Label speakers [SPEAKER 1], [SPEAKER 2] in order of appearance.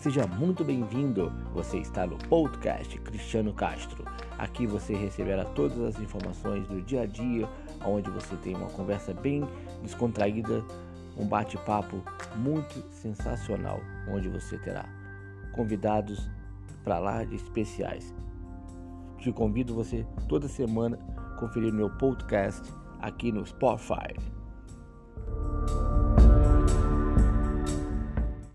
[SPEAKER 1] Seja muito bem-vindo. Você está no podcast Cristiano Castro. Aqui você receberá todas as informações do dia a dia, onde você tem uma conversa bem descontraída, um bate-papo muito sensacional, onde você terá convidados para lá especiais. Te convido você toda semana a conferir meu podcast aqui no Spotify.